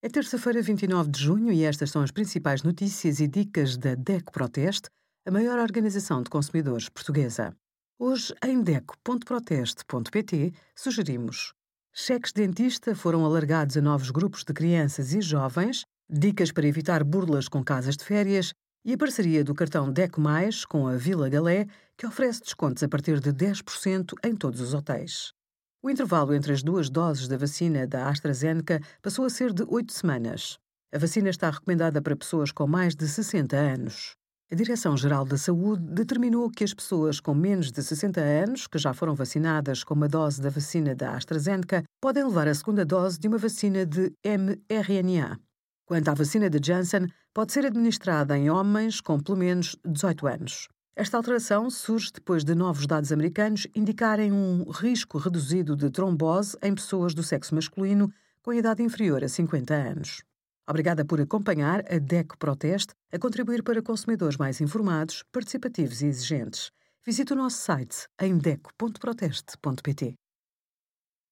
É terça-feira, 29 de junho, e estas são as principais notícias e dicas da DECO Proteste, a maior organização de consumidores portuguesa. Hoje, em DECO.proteste.pt, sugerimos cheques dentista foram alargados a novos grupos de crianças e jovens, dicas para evitar burlas com casas de férias e a parceria do cartão DECO Mais com a Vila Galé, que oferece descontos a partir de 10% em todos os hotéis. O intervalo entre as duas doses da vacina da AstraZeneca passou a ser de oito semanas. A vacina está recomendada para pessoas com mais de 60 anos. A Direção-Geral da Saúde determinou que as pessoas com menos de 60 anos, que já foram vacinadas com uma dose da vacina da AstraZeneca, podem levar a segunda dose de uma vacina de mRNA. Quanto à vacina de Janssen, pode ser administrada em homens com pelo menos 18 anos. Esta alteração surge depois de novos dados americanos indicarem um risco reduzido de trombose em pessoas do sexo masculino com idade inferior a 50 anos. Obrigada por acompanhar a DECO Proteste a contribuir para consumidores mais informados, participativos e exigentes. Visite o nosso site em deco.proteste.pt.